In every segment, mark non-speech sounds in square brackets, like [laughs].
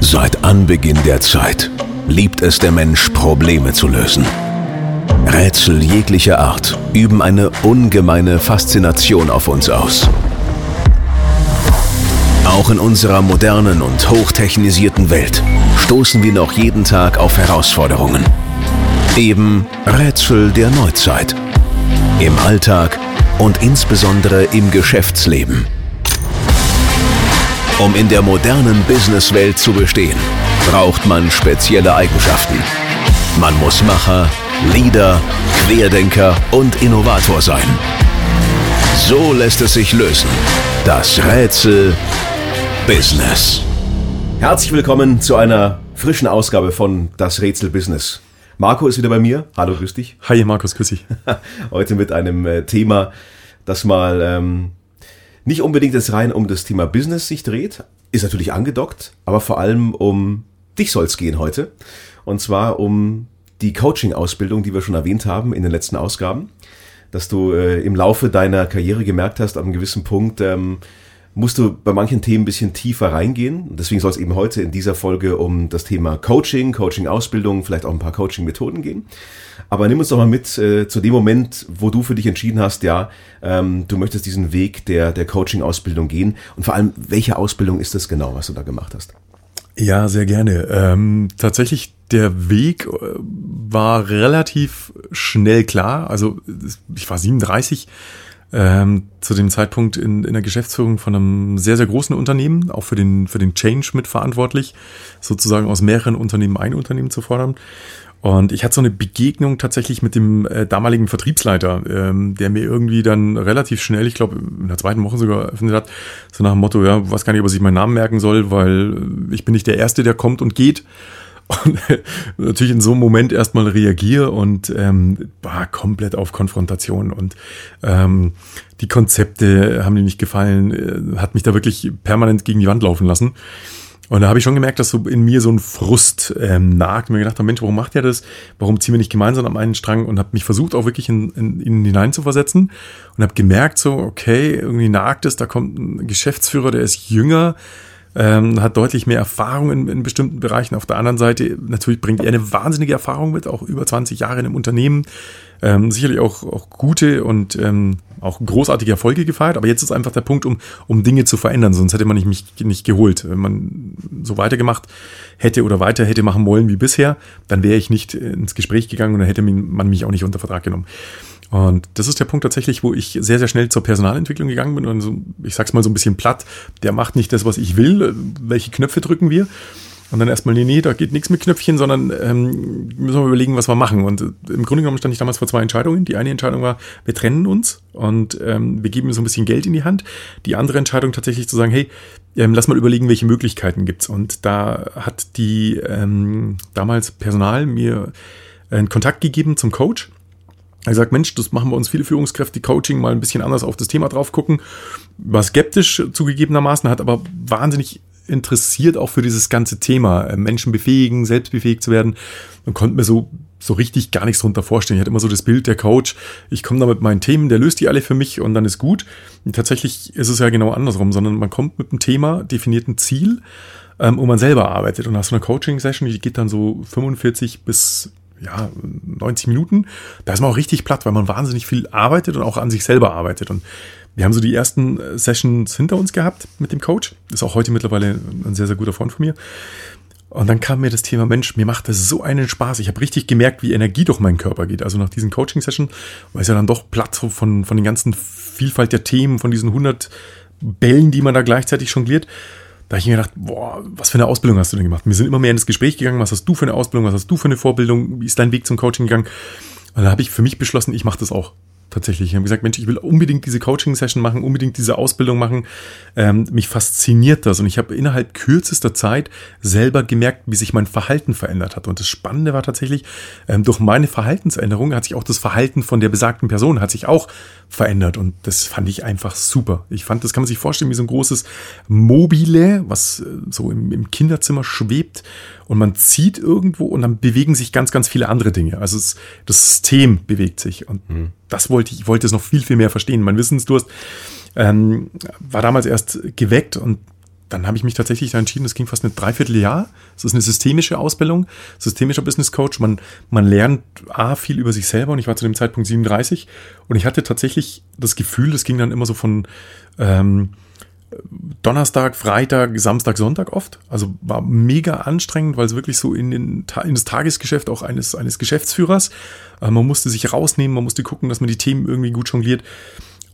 Seit Anbeginn der Zeit liebt es der Mensch, Probleme zu lösen. Rätsel jeglicher Art üben eine ungemeine Faszination auf uns aus. Auch in unserer modernen und hochtechnisierten Welt stoßen wir noch jeden Tag auf Herausforderungen. Eben Rätsel der Neuzeit. Im Alltag und insbesondere im Geschäftsleben. Um in der modernen Businesswelt zu bestehen, braucht man spezielle Eigenschaften. Man muss Macher, Leader, Querdenker und Innovator sein. So lässt es sich lösen. Das Rätsel Business. Herzlich willkommen zu einer frischen Ausgabe von Das Rätsel Business. Marco ist wieder bei mir. Hallo, grüß dich. Hi, Markus, grüß dich. [laughs] Heute mit einem äh, Thema, das mal ähm, nicht unbedingt jetzt rein um das Thema Business sich dreht, ist natürlich angedockt, aber vor allem um dich soll es gehen heute. Und zwar um die Coaching-Ausbildung, die wir schon erwähnt haben in den letzten Ausgaben, dass du äh, im Laufe deiner Karriere gemerkt hast, an einem gewissen Punkt, ähm, musst du bei manchen Themen ein bisschen tiefer reingehen. Deswegen soll es eben heute in dieser Folge um das Thema Coaching, Coaching-Ausbildung, vielleicht auch ein paar Coaching-Methoden gehen. Aber nimm uns doch mal mit äh, zu dem Moment, wo du für dich entschieden hast, ja, ähm, du möchtest diesen Weg der, der Coaching-Ausbildung gehen. Und vor allem, welche Ausbildung ist das genau, was du da gemacht hast? Ja, sehr gerne. Ähm, tatsächlich, der Weg äh, war relativ schnell klar. Also ich war 37 ähm, zu dem Zeitpunkt in, in der Geschäftsführung von einem sehr, sehr großen Unternehmen, auch für den, für den Change mitverantwortlich, sozusagen aus mehreren Unternehmen ein Unternehmen zu fordern. Und ich hatte so eine Begegnung tatsächlich mit dem äh, damaligen Vertriebsleiter, ähm, der mir irgendwie dann relativ schnell, ich glaube in der zweiten Woche sogar eröffnet hat, so nach dem Motto, ja, weiß gar nicht, ob ich meinen Namen merken soll, weil ich bin nicht der Erste, der kommt und geht und natürlich in so einem Moment erstmal reagiere und ähm, war komplett auf Konfrontation und ähm, die Konzepte haben mir nicht gefallen, äh, hat mich da wirklich permanent gegen die Wand laufen lassen. Und da habe ich schon gemerkt, dass so in mir so ein Frust ähm, nagt. Und mir gedacht, Mensch, warum macht er das? Warum ziehen wir nicht gemeinsam am einen Strang? Und habe mich versucht, auch wirklich in, in, in ihn hineinzuversetzen. Und habe gemerkt, so, okay, irgendwie nagt es, da kommt ein Geschäftsführer, der ist jünger, ähm, hat deutlich mehr Erfahrung in, in, bestimmten Bereichen. Auf der anderen Seite natürlich bringt er eine wahnsinnige Erfahrung mit, auch über 20 Jahre in einem Unternehmen. Ähm, sicherlich auch, auch gute und ähm, auch großartige Erfolge gefeiert, aber jetzt ist einfach der Punkt, um, um Dinge zu verändern, sonst hätte man nicht, mich nicht geholt. Wenn man so weitergemacht hätte oder weiter hätte machen wollen wie bisher, dann wäre ich nicht ins Gespräch gegangen und dann hätte man mich auch nicht unter Vertrag genommen. Und das ist der Punkt tatsächlich, wo ich sehr, sehr schnell zur Personalentwicklung gegangen bin und so, ich sag's mal so ein bisschen platt, der macht nicht das, was ich will, welche Knöpfe drücken wir. Und dann erstmal, nee, nee, da geht nichts mit Knöpfchen, sondern ähm, müssen wir überlegen, was wir machen. Und äh, im Grunde genommen stand ich damals vor zwei Entscheidungen. Die eine Entscheidung war, wir trennen uns und ähm, wir geben so ein bisschen Geld in die Hand. Die andere Entscheidung tatsächlich zu sagen, hey, ähm, lass mal überlegen, welche Möglichkeiten gibt's. Und da hat die ähm, damals Personal mir einen Kontakt gegeben zum Coach er sagt, Mensch, das machen wir uns viele Führungskräfte, die Coaching mal ein bisschen anders auf das Thema drauf gucken. War skeptisch zugegebenermaßen, hat aber wahnsinnig interessiert auch für dieses ganze Thema, äh, Menschen befähigen, selbstbefähigt zu werden und konnte mir so, so richtig gar nichts drunter vorstellen. Ich hatte immer so das Bild, der Coach, ich komme da mit meinen Themen, der löst die alle für mich und dann ist gut. Und tatsächlich ist es ja genau andersrum, sondern man kommt mit einem Thema, definiert ein Ziel, ähm, wo man selber arbeitet. Und nach so einer Coaching-Session, die geht dann so 45 bis ja, 90 Minuten. Da ist man auch richtig platt, weil man wahnsinnig viel arbeitet und auch an sich selber arbeitet. Und wir haben so die ersten äh, Sessions hinter uns gehabt mit dem Coach. Ist auch heute mittlerweile ein sehr, sehr guter Freund von mir. Und dann kam mir das Thema, Mensch, mir macht das so einen Spaß. Ich habe richtig gemerkt, wie Energie durch meinen Körper geht. Also nach diesen Coaching-Sessions war es ja dann doch platt von, von den ganzen Vielfalt der Themen, von diesen 100 Bällen, die man da gleichzeitig jongliert. Da habe ich mir gedacht, boah, was für eine Ausbildung hast du denn gemacht? Wir sind immer mehr ins Gespräch gegangen, was hast du für eine Ausbildung, was hast du für eine Vorbildung, wie ist dein Weg zum Coaching gegangen? Und dann habe ich für mich beschlossen, ich mache das auch tatsächlich. Ich habe gesagt, Mensch, ich will unbedingt diese Coaching-Session machen, unbedingt diese Ausbildung machen. Ähm, mich fasziniert das und ich habe innerhalb kürzester Zeit selber gemerkt, wie sich mein Verhalten verändert hat. Und das Spannende war tatsächlich, ähm, durch meine Verhaltensänderung hat sich auch das Verhalten von der besagten Person hat sich auch verändert und das fand ich einfach super. Ich fand, das kann man sich vorstellen wie so ein großes Mobile, was äh, so im, im Kinderzimmer schwebt und man zieht irgendwo und dann bewegen sich ganz, ganz viele andere Dinge. Also es, das System bewegt sich und mhm. das wollte ich, ich wollte es noch viel, viel mehr verstehen. Mein Wissensdurst ähm, war damals erst geweckt und dann habe ich mich tatsächlich da entschieden, das ging fast ein Dreivierteljahr. Das ist eine systemische Ausbildung, systemischer Business Coach. Man, man lernt A, viel über sich selber und ich war zu dem Zeitpunkt 37 und ich hatte tatsächlich das Gefühl, das ging dann immer so von ähm, Donnerstag, Freitag, Samstag, Sonntag oft. Also war mega anstrengend, weil es wirklich so in, den, in das Tagesgeschäft auch eines, eines Geschäftsführers, äh, man musste sich rausnehmen, man musste gucken, dass man die Themen irgendwie gut jongliert.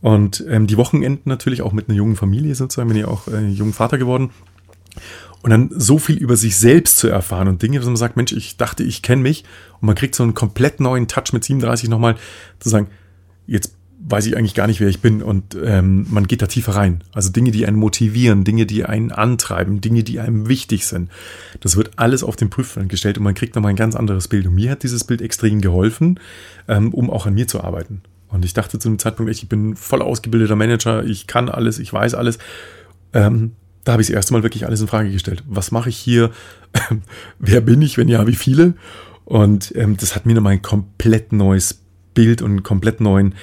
Und ähm, die Wochenenden natürlich auch mit einer jungen Familie sozusagen, bin ja auch äh, jungen Vater geworden. Und dann so viel über sich selbst zu erfahren und Dinge, dass man sagt, Mensch, ich dachte, ich kenne mich. Und man kriegt so einen komplett neuen Touch mit 37 nochmal zu sagen, jetzt weiß ich eigentlich gar nicht, wer ich bin. Und ähm, man geht da tiefer rein. Also Dinge, die einen motivieren, Dinge, die einen antreiben, Dinge, die einem wichtig sind. Das wird alles auf den Prüfstand gestellt und man kriegt nochmal ein ganz anderes Bild. Und mir hat dieses Bild extrem geholfen, ähm, um auch an mir zu arbeiten. Und ich dachte zu dem Zeitpunkt ich bin voll ausgebildeter Manager, ich kann alles, ich weiß alles. Ähm, da habe ich das erste Mal wirklich alles in Frage gestellt. Was mache ich hier? Wer bin ich? Wenn ja, wie viele? Und ähm, das hat mir nochmal ein komplett neues Bild und einen komplett neuen,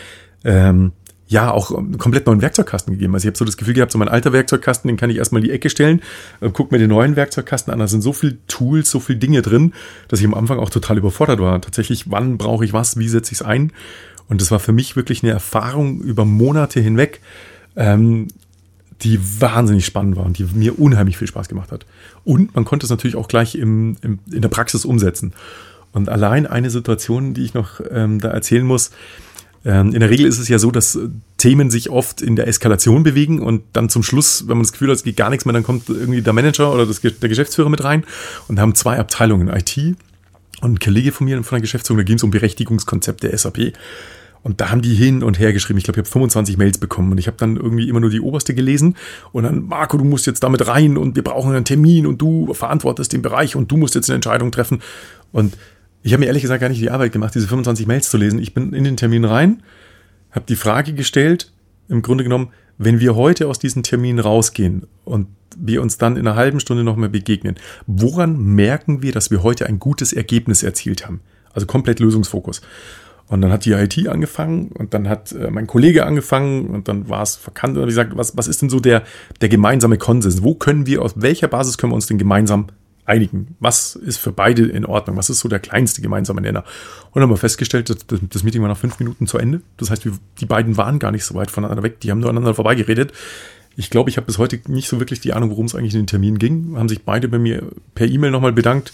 ähm, ja, auch einen komplett neuen Werkzeugkasten gegeben. Also ich habe so das Gefühl gehabt, so mein alter Werkzeugkasten, den kann ich erstmal in die Ecke stellen, äh, guck mir den neuen Werkzeugkasten an. Da sind so viele Tools, so viele Dinge drin, dass ich am Anfang auch total überfordert war. Tatsächlich, wann brauche ich was, wie setze ich es ein? Und das war für mich wirklich eine Erfahrung über Monate hinweg, ähm, die wahnsinnig spannend war und die mir unheimlich viel Spaß gemacht hat. Und man konnte es natürlich auch gleich im, im, in der Praxis umsetzen. Und allein eine Situation, die ich noch ähm, da erzählen muss, ähm, in der Regel ist es ja so, dass Themen sich oft in der Eskalation bewegen und dann zum Schluss, wenn man das Gefühl hat, es geht gar nichts mehr, dann kommt irgendwie der Manager oder das, der Geschäftsführer mit rein und haben zwei Abteilungen, IT und ein Kollege von mir von der Geschäftsführung, da ging es um Berechtigungskonzept der SAP. Und da haben die hin und her geschrieben. Ich glaube, ich habe 25 Mails bekommen und ich habe dann irgendwie immer nur die oberste gelesen. Und dann, Marco, du musst jetzt damit rein und wir brauchen einen Termin und du verantwortest den Bereich und du musst jetzt eine Entscheidung treffen. Und ich habe mir ehrlich gesagt gar nicht die Arbeit gemacht, diese 25 Mails zu lesen. Ich bin in den Termin rein, habe die Frage gestellt, im Grunde genommen, wenn wir heute aus diesem Termin rausgehen und wir uns dann in einer halben Stunde nochmal begegnen, woran merken wir, dass wir heute ein gutes Ergebnis erzielt haben? Also komplett Lösungsfokus. Und dann hat die IT angefangen und dann hat äh, mein Kollege angefangen und dann war es verkannt und ich gesagt, was, was ist denn so der, der gemeinsame Konsens? Wo können wir, aus welcher Basis können wir uns denn gemeinsam einigen? Was ist für beide in Ordnung? Was ist so der kleinste gemeinsame Nenner? Und dann haben wir festgestellt, das, Meeting war nach fünf Minuten zu Ende. Das heißt, wir, die beiden waren gar nicht so weit voneinander weg. Die haben nur aneinander vorbeigeredet. Ich glaube, ich habe bis heute nicht so wirklich die Ahnung, worum es eigentlich in den Termin ging. Haben sich beide bei mir per E-Mail nochmal bedankt,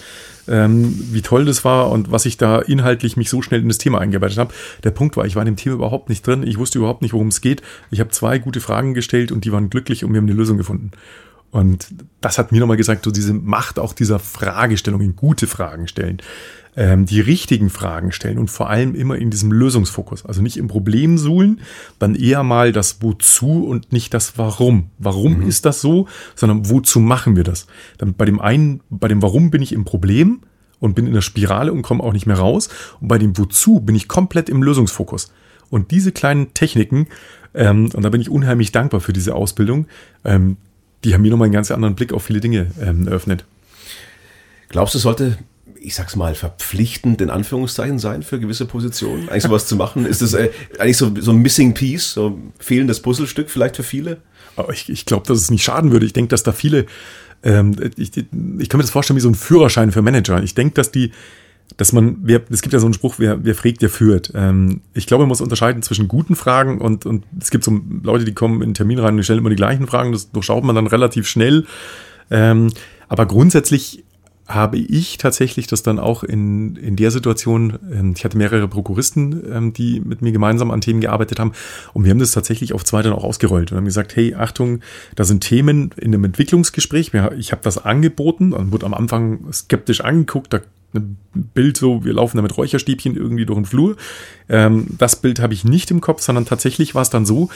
ähm, wie toll das war und was ich da inhaltlich mich so schnell in das Thema eingearbeitet habe. Der Punkt war, ich war in dem Thema überhaupt nicht drin. Ich wusste überhaupt nicht, worum es geht. Ich habe zwei gute Fragen gestellt und die waren glücklich und wir haben eine Lösung gefunden. Und das hat mir nochmal gesagt, so diese Macht auch dieser Fragestellungen, gute Fragen stellen ähm, die richtigen Fragen stellen und vor allem immer in diesem Lösungsfokus. Also nicht im Problem suhlen, dann eher mal das Wozu und nicht das Warum. Warum mhm. ist das so, sondern wozu machen wir das? Dann bei dem einen, bei dem Warum bin ich im Problem und bin in der Spirale und komme auch nicht mehr raus. Und bei dem Wozu bin ich komplett im Lösungsfokus. Und diese kleinen Techniken, ähm, und da bin ich unheimlich dankbar für diese Ausbildung, ähm, die haben mir nochmal einen ganz anderen Blick auf viele Dinge ähm, eröffnet. Glaubst du, sollte ich sag's mal, verpflichtend in Anführungszeichen sein für gewisse Positionen? Eigentlich sowas zu machen? Ist das äh, eigentlich so, so ein Missing Piece, so ein fehlendes Puzzlestück vielleicht für viele? Aber ich, ich glaube, dass es nicht schaden würde. Ich denke, dass da viele, ähm, ich, ich kann mir das vorstellen wie so ein Führerschein für Manager. Ich denke, dass die, dass man, wer, es gibt ja so einen Spruch, wer, wer fragt, der führt. Ähm, ich glaube, man muss unterscheiden zwischen guten Fragen und, und es gibt so Leute, die kommen in einen Termin rein und stellen immer die gleichen Fragen. Das durchschaut man dann relativ schnell. Ähm, aber grundsätzlich habe ich tatsächlich das dann auch in, in der Situation, ähm, ich hatte mehrere Prokuristen, ähm, die mit mir gemeinsam an Themen gearbeitet haben und wir haben das tatsächlich auf zwei dann auch ausgerollt und haben gesagt, hey, Achtung, da sind Themen in einem Entwicklungsgespräch, ich habe das angeboten und wurde am Anfang skeptisch angeguckt, da ein Bild so, wir laufen da mit Räucherstäbchen irgendwie durch den Flur. Ähm, das Bild habe ich nicht im Kopf, sondern tatsächlich war es dann so,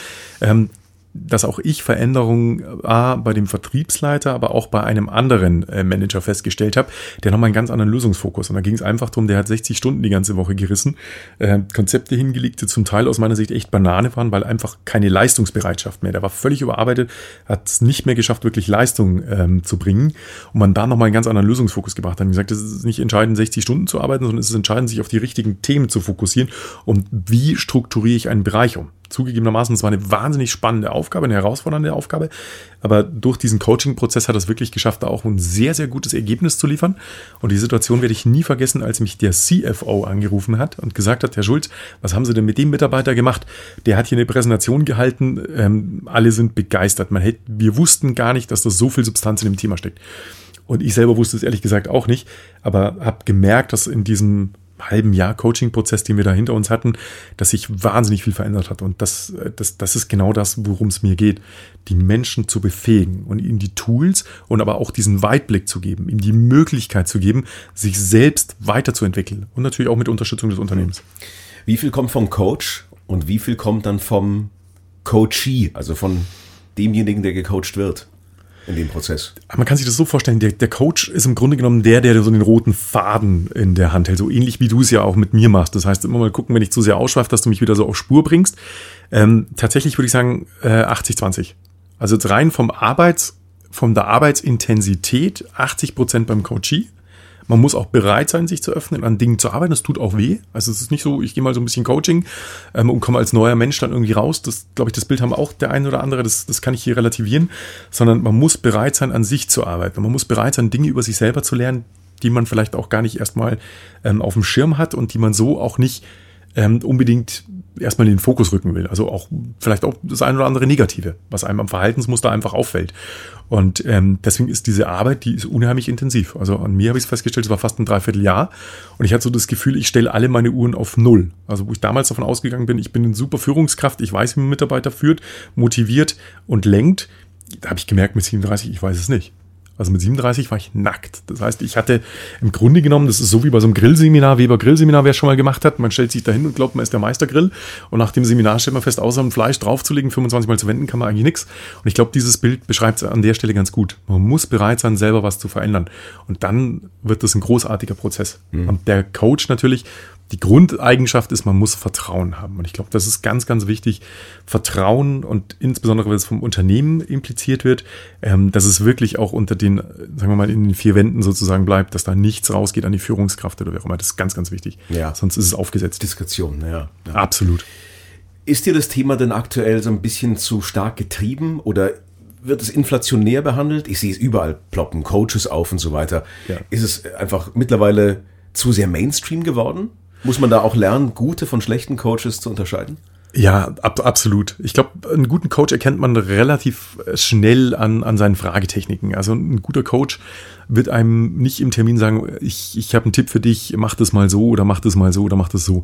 dass auch ich Veränderungen A, bei dem Vertriebsleiter, aber auch bei einem anderen äh, Manager festgestellt habe, der nochmal einen ganz anderen Lösungsfokus. Und da ging es einfach darum, der hat 60 Stunden die ganze Woche gerissen, äh, Konzepte hingelegt, die zum Teil aus meiner Sicht echt Banane waren, weil einfach keine Leistungsbereitschaft mehr. Der war völlig überarbeitet, hat es nicht mehr geschafft, wirklich Leistung ähm, zu bringen. Und man da nochmal einen ganz anderen Lösungsfokus gebracht hat. Und gesagt, es ist nicht entscheidend, 60 Stunden zu arbeiten, sondern es ist entscheidend, sich auf die richtigen Themen zu fokussieren und wie strukturiere ich einen Bereich um. Zugegebenermaßen, es war eine wahnsinnig spannende Aufgabe, eine herausfordernde Aufgabe. Aber durch diesen Coaching-Prozess hat er es wirklich geschafft, da auch ein sehr, sehr gutes Ergebnis zu liefern. Und die Situation werde ich nie vergessen, als mich der CFO angerufen hat und gesagt hat, Herr Schulz, was haben Sie denn mit dem Mitarbeiter gemacht? Der hat hier eine Präsentation gehalten, ähm, alle sind begeistert. Man hätte, wir wussten gar nicht, dass da so viel Substanz in dem Thema steckt. Und ich selber wusste es ehrlich gesagt auch nicht, aber habe gemerkt, dass in diesem halben Jahr Coaching-Prozess, den wir da hinter uns hatten, dass sich wahnsinnig viel verändert hat. Und das, das, das ist genau das, worum es mir geht. Die Menschen zu befähigen und ihnen die Tools und aber auch diesen Weitblick zu geben, ihnen die Möglichkeit zu geben, sich selbst weiterzuentwickeln. Und natürlich auch mit Unterstützung des Unternehmens. Wie viel kommt vom Coach und wie viel kommt dann vom Coachee, also von demjenigen, der gecoacht wird? In dem Prozess. Man kann sich das so vorstellen, der, der, Coach ist im Grunde genommen der, der so den roten Faden in der Hand hält, so ähnlich wie du es ja auch mit mir machst. Das heißt, immer mal gucken, wenn ich zu sehr ausschweife, dass du mich wieder so auf Spur bringst. Ähm, tatsächlich würde ich sagen äh, 80-20. Also jetzt rein vom Arbeits, von der Arbeitsintensität 80 Prozent beim Coachee man muss auch bereit sein, sich zu öffnen, an Dingen zu arbeiten. Das tut auch weh. Also es ist nicht so, ich gehe mal so ein bisschen Coaching ähm, und komme als neuer Mensch dann irgendwie raus. Das, glaube ich, das Bild haben auch der eine oder andere. Das, das kann ich hier relativieren. Sondern man muss bereit sein, an sich zu arbeiten. Man muss bereit sein, Dinge über sich selber zu lernen, die man vielleicht auch gar nicht erstmal ähm, auf dem Schirm hat und die man so auch nicht ähm, unbedingt erstmal in den Fokus rücken will. Also auch vielleicht auch das ein oder andere Negative, was einem am Verhaltensmuster einfach auffällt. Und ähm, deswegen ist diese Arbeit, die ist unheimlich intensiv. Also an mir habe ich es festgestellt, es war fast ein Dreivierteljahr. Und ich hatte so das Gefühl, ich stelle alle meine Uhren auf Null. Also wo ich damals davon ausgegangen bin, ich bin eine super Führungskraft, ich weiß, wie man Mitarbeiter führt, motiviert und lenkt. Da habe ich gemerkt mit 37, ich weiß es nicht. Also mit 37 war ich nackt. Das heißt, ich hatte im Grunde genommen, das ist so wie bei so einem Grillseminar, Weber Grillseminar, wer es schon mal gemacht hat, man stellt sich dahin und glaubt, man ist der Meistergrill. Und nach dem Seminar stellt man fest, außer ein Fleisch draufzulegen, 25 Mal zu wenden, kann man eigentlich nichts. Und ich glaube, dieses Bild beschreibt es an der Stelle ganz gut. Man muss bereit sein, selber was zu verändern. Und dann wird das ein großartiger Prozess. Mhm. Und der Coach natürlich die Grundeigenschaft ist, man muss Vertrauen haben. Und ich glaube, das ist ganz, ganz wichtig. Vertrauen und insbesondere, wenn es vom Unternehmen impliziert wird, ähm, dass es wirklich auch unter den, sagen wir mal, in den vier Wänden sozusagen bleibt, dass da nichts rausgeht an die Führungskraft oder wer auch immer. Das ist ganz, ganz wichtig. Ja. Sonst ist es aufgesetzt. Diskretion, ja. ja. Absolut. Ist dir das Thema denn aktuell so ein bisschen zu stark getrieben oder wird es inflationär behandelt? Ich sehe es überall ploppen, Coaches auf und so weiter. Ja. Ist es einfach mittlerweile zu sehr Mainstream geworden? Muss man da auch lernen, gute von schlechten Coaches zu unterscheiden? Ja, ab, absolut. Ich glaube, einen guten Coach erkennt man relativ schnell an, an seinen Fragetechniken. Also ein guter Coach wird einem nicht im Termin sagen, ich, ich habe einen Tipp für dich, mach das mal so oder mach das mal so oder mach das so.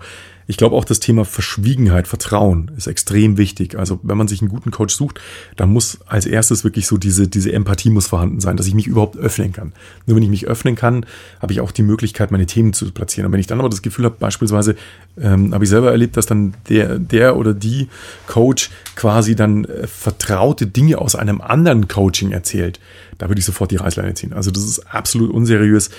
Ich glaube auch das Thema Verschwiegenheit, Vertrauen ist extrem wichtig. Also wenn man sich einen guten Coach sucht, dann muss als erstes wirklich so diese, diese Empathie muss vorhanden sein, dass ich mich überhaupt öffnen kann. Nur wenn ich mich öffnen kann, habe ich auch die Möglichkeit, meine Themen zu platzieren. Und wenn ich dann aber das Gefühl habe, beispielsweise ähm, habe ich selber erlebt, dass dann der, der oder die Coach quasi dann äh, vertraute Dinge aus einem anderen Coaching erzählt, da würde ich sofort die Reißleine ziehen. Also das ist absolut unseriös.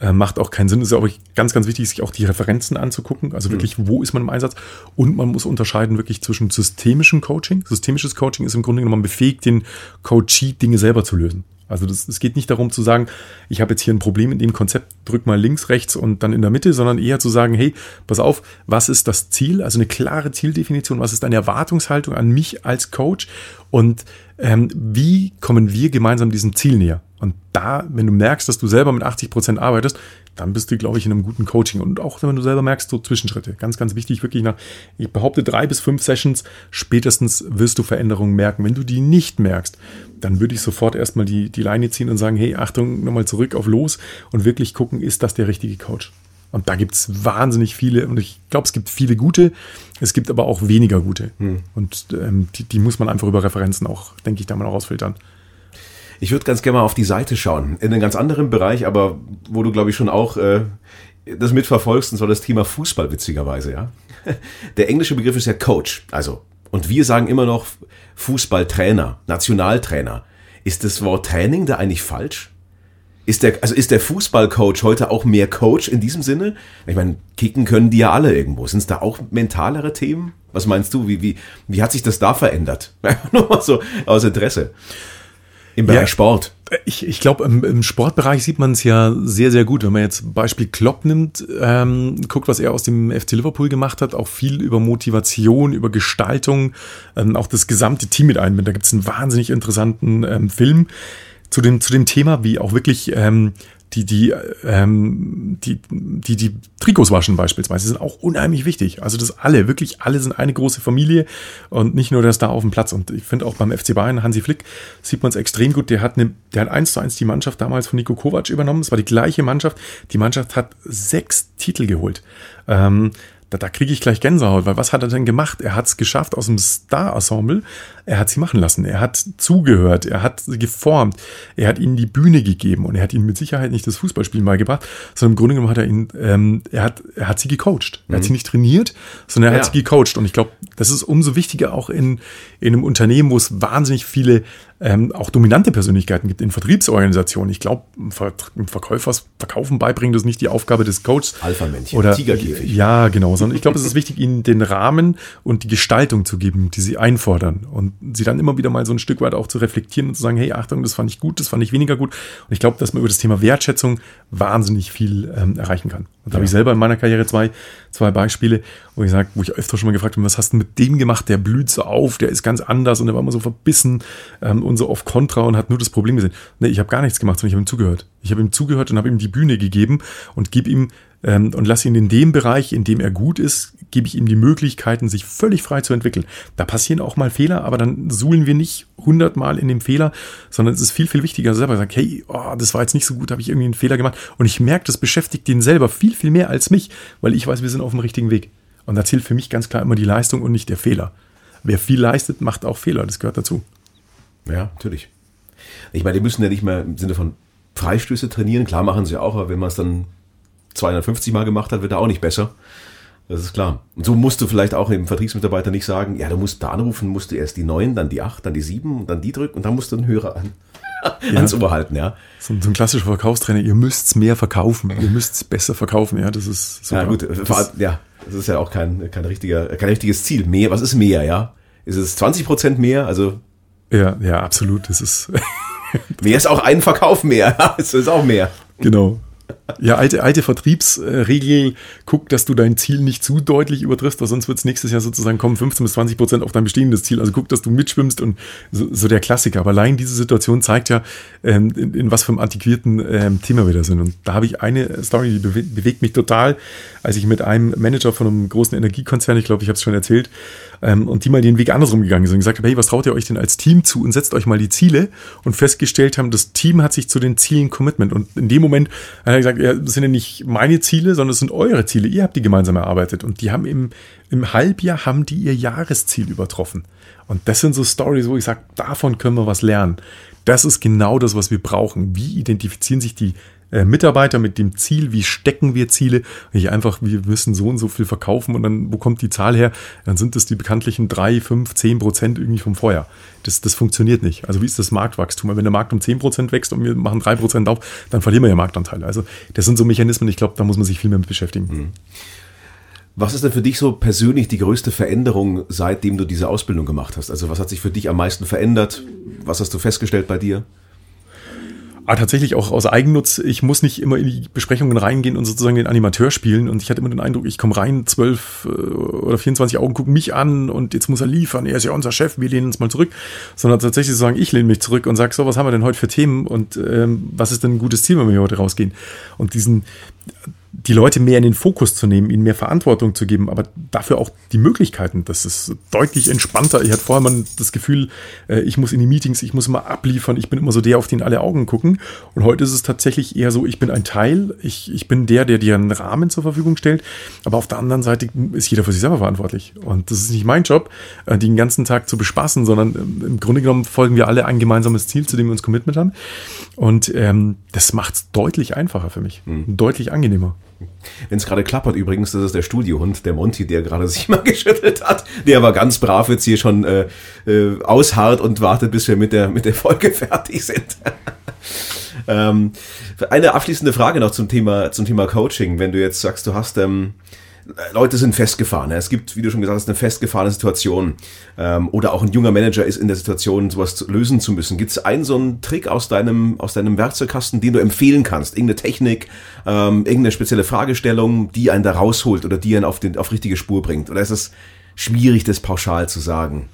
Äh, macht auch keinen Sinn. Es ist auch ganz, ganz wichtig, sich auch die Referenzen anzugucken. Also wirklich, mhm. wo ist man im Einsatz? Und man muss unterscheiden wirklich zwischen systemischem Coaching. Systemisches Coaching ist im Grunde genommen, man befähigt den Coachee, Dinge selber zu lösen. Also das, es geht nicht darum zu sagen, ich habe jetzt hier ein Problem in dem Konzept, drück mal links, rechts und dann in der Mitte, sondern eher zu sagen, hey, pass auf, was ist das Ziel? Also eine klare Zieldefinition, was ist deine Erwartungshaltung an mich als Coach und ähm, wie kommen wir gemeinsam diesem Ziel näher? Und da, wenn du merkst, dass du selber mit 80 Prozent arbeitest, dann bist du, glaube ich, in einem guten Coaching. Und auch wenn du selber merkst, so Zwischenschritte. Ganz, ganz wichtig, wirklich nach, ich behaupte, drei bis fünf Sessions, spätestens wirst du Veränderungen merken. Wenn du die nicht merkst, dann würde ich sofort erstmal die, die Leine ziehen und sagen, hey, Achtung, nochmal zurück auf los und wirklich gucken, ist das der richtige Coach? Und da gibt es wahnsinnig viele, und ich glaube, es gibt viele gute, es gibt aber auch weniger gute. Hm. Und ähm, die, die, muss man einfach über Referenzen auch, denke ich, da mal rausfiltern. Ich würde ganz gerne mal auf die Seite schauen, in einem ganz anderen Bereich, aber wo du, glaube ich, schon auch äh, das mitverfolgst, und zwar das Thema Fußball, witzigerweise, ja. [laughs] Der englische Begriff ist ja Coach, also. Und wir sagen immer noch Fußballtrainer, Nationaltrainer. Ist das Wort Training da eigentlich falsch? Ist der, also ist der Fußballcoach heute auch mehr Coach in diesem Sinne? Ich meine, kicken können die ja alle irgendwo. Sind es da auch mentalere Themen? Was meinst du? Wie, wie, wie hat sich das da verändert? [laughs] Nur mal so aus Interesse. Im Bereich ja, Sport. Ich, ich glaube, im, im Sportbereich sieht man es ja sehr, sehr gut. Wenn man jetzt Beispiel Klopp nimmt, ähm, guckt, was er aus dem FC Liverpool gemacht hat, auch viel über Motivation, über Gestaltung, ähm, auch das gesamte Team mit einbindet. Da gibt es einen wahnsinnig interessanten ähm, Film zu dem, zu dem Thema, wie auch wirklich ähm, die, die, ähm, die, die, die Trikots waschen beispielsweise sind auch unheimlich wichtig. Also das alle, wirklich alle sind eine große Familie und nicht nur das da auf dem Platz. Und ich finde auch beim FC Bayern, Hansi Flick, sieht man es extrem gut. Der hat, eine, der hat eins zu eins die Mannschaft damals von Nico Kovac übernommen. Es war die gleiche Mannschaft. Die Mannschaft hat sechs Titel geholt. Ähm, da, da kriege ich gleich Gänsehaut, weil was hat er denn gemacht? Er hat es geschafft aus dem Star-Ensemble, er hat sie machen lassen, er hat zugehört, er hat sie geformt, er hat ihnen die Bühne gegeben und er hat ihnen mit Sicherheit nicht das Fußballspielen beigebracht, sondern im Grunde genommen hat er ihn, ähm, er, hat, er hat sie gecoacht. Er mhm. hat sie nicht trainiert, sondern er ja. hat sie gecoacht. Und ich glaube, das ist umso wichtiger auch in, in einem Unternehmen, wo es wahnsinnig viele ähm, auch dominante Persönlichkeiten gibt in Vertriebsorganisationen. Ich glaube, im Verkäufers Verkaufen beibringen, das ist nicht die Aufgabe des Coaches. Alpha-Männchen, oder Tigerkäfig. Ja, genau. Sondern ich glaube, es ist wichtig, ihnen den Rahmen und die Gestaltung zu geben, die sie einfordern. Und sie dann immer wieder mal so ein Stück weit auch zu reflektieren und zu sagen, hey, Achtung, das fand ich gut, das fand ich weniger gut. Und ich glaube, dass man über das Thema Wertschätzung wahnsinnig viel ähm, erreichen kann. Und da ja. habe ich selber in meiner Karriere zwei, zwei Beispiele, wo ich sage, wo ich öfter schon mal gefragt habe, was hast du mit dem gemacht? Der blüht so auf, der ist ganz anders und der war immer so verbissen ähm, und so auf Kontra und hat nur das Problem gesehen. Nee, ich habe gar nichts gemacht, sondern ich habe ihm zugehört. Ich habe ihm zugehört und habe ihm die Bühne gegeben und gebe ihm und lasse ihn in dem Bereich, in dem er gut ist, gebe ich ihm die Möglichkeiten, sich völlig frei zu entwickeln. Da passieren auch mal Fehler, aber dann suhlen wir nicht hundertmal in dem Fehler, sondern es ist viel, viel wichtiger, selber sagt, hey, oh, das war jetzt nicht so gut, habe ich irgendwie einen Fehler gemacht. Und ich merke, das beschäftigt den selber viel, viel mehr als mich, weil ich weiß, wir sind auf dem richtigen Weg. Und da zählt für mich ganz klar immer die Leistung und nicht der Fehler. Wer viel leistet, macht auch Fehler. Das gehört dazu. Ja, natürlich. Ich meine, die müssen ja nicht mehr im Sinne von Freistöße trainieren. Klar machen sie auch, aber wenn man es dann 250 Mal gemacht hat, wird er auch nicht besser. Das ist klar. Und so musst du vielleicht auch dem Vertriebsmitarbeiter nicht sagen, ja, du musst da anrufen, musst du erst die 9, dann die 8, dann die 7 und dann die drücken und dann musst du einen Hörer an, ja. ans Ohr halten, ja. So, so ein klassischer Verkaufstrainer, ihr müsst's mehr verkaufen, ihr müsst's besser verkaufen, ja, das ist super. Ja, gut, das, ja, das ist ja auch kein, kein, richtiger, kein richtiges Ziel. Mehr, was ist mehr, ja? Ist es 20 Prozent mehr? Also. Ja, ja, absolut, das ist. mehr ist auch ein Verkauf mehr, [laughs] ja, das ist auch mehr. Genau. Ja, alte, alte Vertriebsregel, guck, dass du dein Ziel nicht zu deutlich übertriffst, weil sonst wird es nächstes Jahr sozusagen kommen 15 bis 20 Prozent auf dein bestehendes Ziel. Also guck, dass du mitschwimmst und so, so der Klassiker. Aber allein diese Situation zeigt ja, ähm, in, in, was für einem antiquierten ähm, Thema wir da sind. Und da habe ich eine Story, die bewe bewegt mich total, als ich mit einem Manager von einem großen Energiekonzern, ich glaube, ich habe es schon erzählt, ähm, und die mal den Weg andersrum gegangen sind und gesagt haben, hey, was traut ihr euch denn als Team zu und setzt euch mal die Ziele und festgestellt haben, das Team hat sich zu den Zielen Commitment. Und in dem Moment hat er gesagt, ja, das sind ja nicht meine Ziele, sondern es sind eure Ziele. Ihr habt die gemeinsam erarbeitet. Und die haben im, im Halbjahr haben die ihr Jahresziel übertroffen. Und das sind so Stories, wo ich sage, davon können wir was lernen. Das ist genau das, was wir brauchen. Wie identifizieren sich die Mitarbeiter mit dem Ziel, wie stecken wir Ziele, nicht einfach, wir müssen so und so viel verkaufen und dann, wo kommt die Zahl her? Dann sind das die bekanntlichen drei, fünf, zehn Prozent irgendwie vom Vorjahr. Das, das funktioniert nicht. Also wie ist das Marktwachstum? Wenn der Markt um zehn Prozent wächst und wir machen drei Prozent auf, dann verlieren wir ja Marktanteile. Also das sind so Mechanismen, ich glaube, da muss man sich viel mehr mit beschäftigen. Mhm. Was ist denn für dich so persönlich die größte Veränderung, seitdem du diese Ausbildung gemacht hast? Also was hat sich für dich am meisten verändert? Was hast du festgestellt bei dir? Ah, tatsächlich auch aus Eigennutz. Ich muss nicht immer in die Besprechungen reingehen und sozusagen den Animateur spielen. Und ich hatte immer den Eindruck, ich komme rein, zwölf äh, oder 24 Augen gucken mich an und jetzt muss er liefern. Er ist ja unser Chef, wir lehnen uns mal zurück. Sondern tatsächlich sagen, ich lehne mich zurück und sage, so, was haben wir denn heute für Themen und ähm, was ist denn ein gutes Ziel, wenn wir heute rausgehen? Und diesen die Leute mehr in den Fokus zu nehmen, ihnen mehr Verantwortung zu geben, aber dafür auch die Möglichkeiten. Das ist deutlich entspannter. Ich hatte vorher mal das Gefühl, äh, ich muss in die Meetings, ich muss immer abliefern, ich bin immer so der, auf den alle Augen gucken. Und heute ist es tatsächlich eher so, ich bin ein Teil, ich, ich bin der, der dir einen Rahmen zur Verfügung stellt, aber auf der anderen Seite ist jeder für sich selber verantwortlich. Und das ist nicht mein Job, äh, den ganzen Tag zu bespaßen, sondern ähm, im Grunde genommen folgen wir alle ein gemeinsames Ziel, zu dem wir uns Commitment haben. Und ähm, das macht es deutlich einfacher für mich, mhm. deutlich angenehmer. Wenn es gerade klappert übrigens, das ist der Studiohund, der Monty, der gerade sich [laughs] mal geschüttelt hat. Der aber ganz brav jetzt hier schon äh, äh, ausharrt und wartet, bis wir mit der, mit der Folge [laughs] fertig sind. [laughs] ähm, eine abschließende Frage noch zum Thema, zum Thema Coaching. Wenn du jetzt sagst, du hast ähm, Leute sind festgefahren. Es gibt, wie du schon gesagt hast, eine festgefahrene Situation. Ähm, oder auch ein junger Manager ist in der Situation, sowas lösen zu müssen. Gibt es einen so einen Trick aus deinem, aus deinem Werkzeugkasten, den du empfehlen kannst? Irgendeine Technik, ähm, irgendeine spezielle Fragestellung, die einen da rausholt oder die einen auf, den, auf richtige Spur bringt? Oder ist es schwierig, das pauschal zu sagen?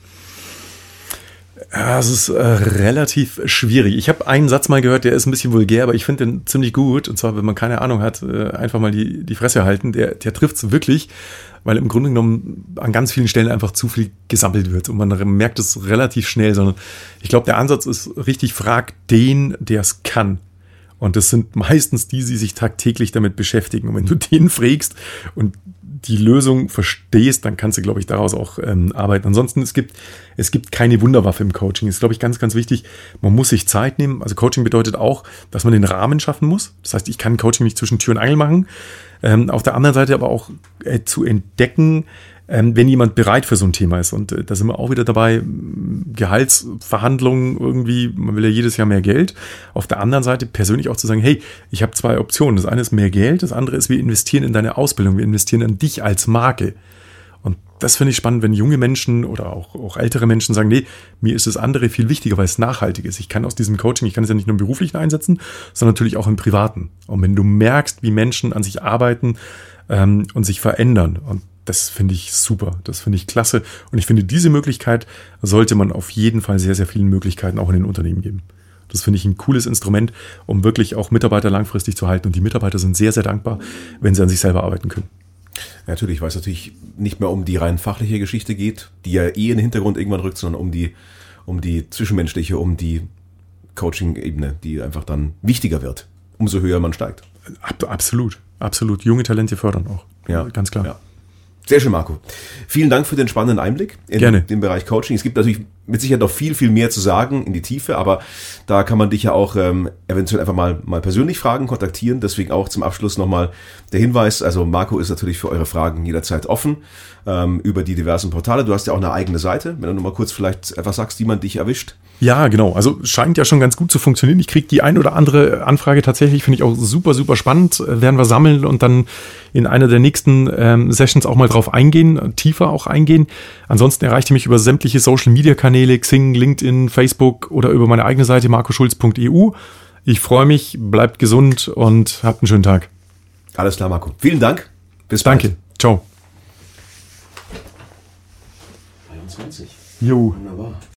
Ja, es ist äh, relativ schwierig. Ich habe einen Satz mal gehört, der ist ein bisschen vulgär, aber ich finde den ziemlich gut. Und zwar, wenn man keine Ahnung hat, äh, einfach mal die, die Fresse halten. Der, der trifft es wirklich, weil im Grunde genommen an ganz vielen Stellen einfach zu viel gesammelt wird und man merkt es relativ schnell. Sondern ich glaube, der Ansatz ist richtig, frag den, der es kann. Und das sind meistens die, die sich tagtäglich damit beschäftigen. Und wenn du den [laughs] frägst und die Lösung verstehst, dann kannst du, glaube ich, daraus auch ähm, arbeiten. Ansonsten, es gibt, es gibt keine Wunderwaffe im Coaching. Das ist, glaube ich, ganz, ganz wichtig. Man muss sich Zeit nehmen. Also Coaching bedeutet auch, dass man den Rahmen schaffen muss. Das heißt, ich kann Coaching nicht zwischen Tür und Angel machen. Ähm, auf der anderen Seite aber auch äh, zu entdecken, wenn jemand bereit für so ein Thema ist. Und äh, da sind wir auch wieder dabei, Gehaltsverhandlungen irgendwie, man will ja jedes Jahr mehr Geld. Auf der anderen Seite persönlich auch zu sagen, hey, ich habe zwei Optionen. Das eine ist mehr Geld, das andere ist, wir investieren in deine Ausbildung, wir investieren in dich als Marke. Und das finde ich spannend, wenn junge Menschen oder auch, auch ältere Menschen sagen, nee, mir ist das andere viel wichtiger, weil es nachhaltig ist. Ich kann aus diesem Coaching, ich kann es ja nicht nur im beruflichen einsetzen, sondern natürlich auch im privaten. Und wenn du merkst, wie Menschen an sich arbeiten ähm, und sich verändern, und das finde ich super, das finde ich klasse. Und ich finde, diese Möglichkeit sollte man auf jeden Fall sehr, sehr vielen Möglichkeiten auch in den Unternehmen geben. Das finde ich ein cooles Instrument, um wirklich auch Mitarbeiter langfristig zu halten. Und die Mitarbeiter sind sehr, sehr dankbar, wenn sie an sich selber arbeiten können. Natürlich, weil es natürlich nicht mehr um die rein fachliche Geschichte geht, die ja eh in den Hintergrund irgendwann rückt, sondern um die, um die zwischenmenschliche, um die Coaching-Ebene, die einfach dann wichtiger wird, umso höher man steigt. Absolut, absolut. Junge Talente fördern auch. Ja, ganz klar. Ja. Sehr schön, Marco. Vielen Dank für den spannenden Einblick in Gerne. den Bereich Coaching. Es gibt natürlich mit Sicherheit noch viel, viel mehr zu sagen in die Tiefe, aber da kann man dich ja auch ähm, eventuell einfach mal, mal persönlich fragen, kontaktieren. Deswegen auch zum Abschluss nochmal der Hinweis. Also Marco ist natürlich für eure Fragen jederzeit offen ähm, über die diversen Portale. Du hast ja auch eine eigene Seite. Wenn du noch mal kurz vielleicht etwas sagst, wie man dich erwischt. Ja, genau. Also scheint ja schon ganz gut zu funktionieren. Ich kriege die ein oder andere Anfrage tatsächlich, finde ich auch super, super spannend. Äh, werden wir sammeln und dann in einer der nächsten ähm, Sessions auch mal drauf eingehen, tiefer auch eingehen. Ansonsten erreicht ihr mich über sämtliche Social Media Kanäle, Xing, LinkedIn, Facebook oder über meine eigene Seite marcoschulz.eu. Ich freue mich, bleibt gesund und habt einen schönen Tag. Alles klar, Marco. Vielen Dank. Bis Danke. bald. Danke. Ciao. 21. Jo. Wunderbar.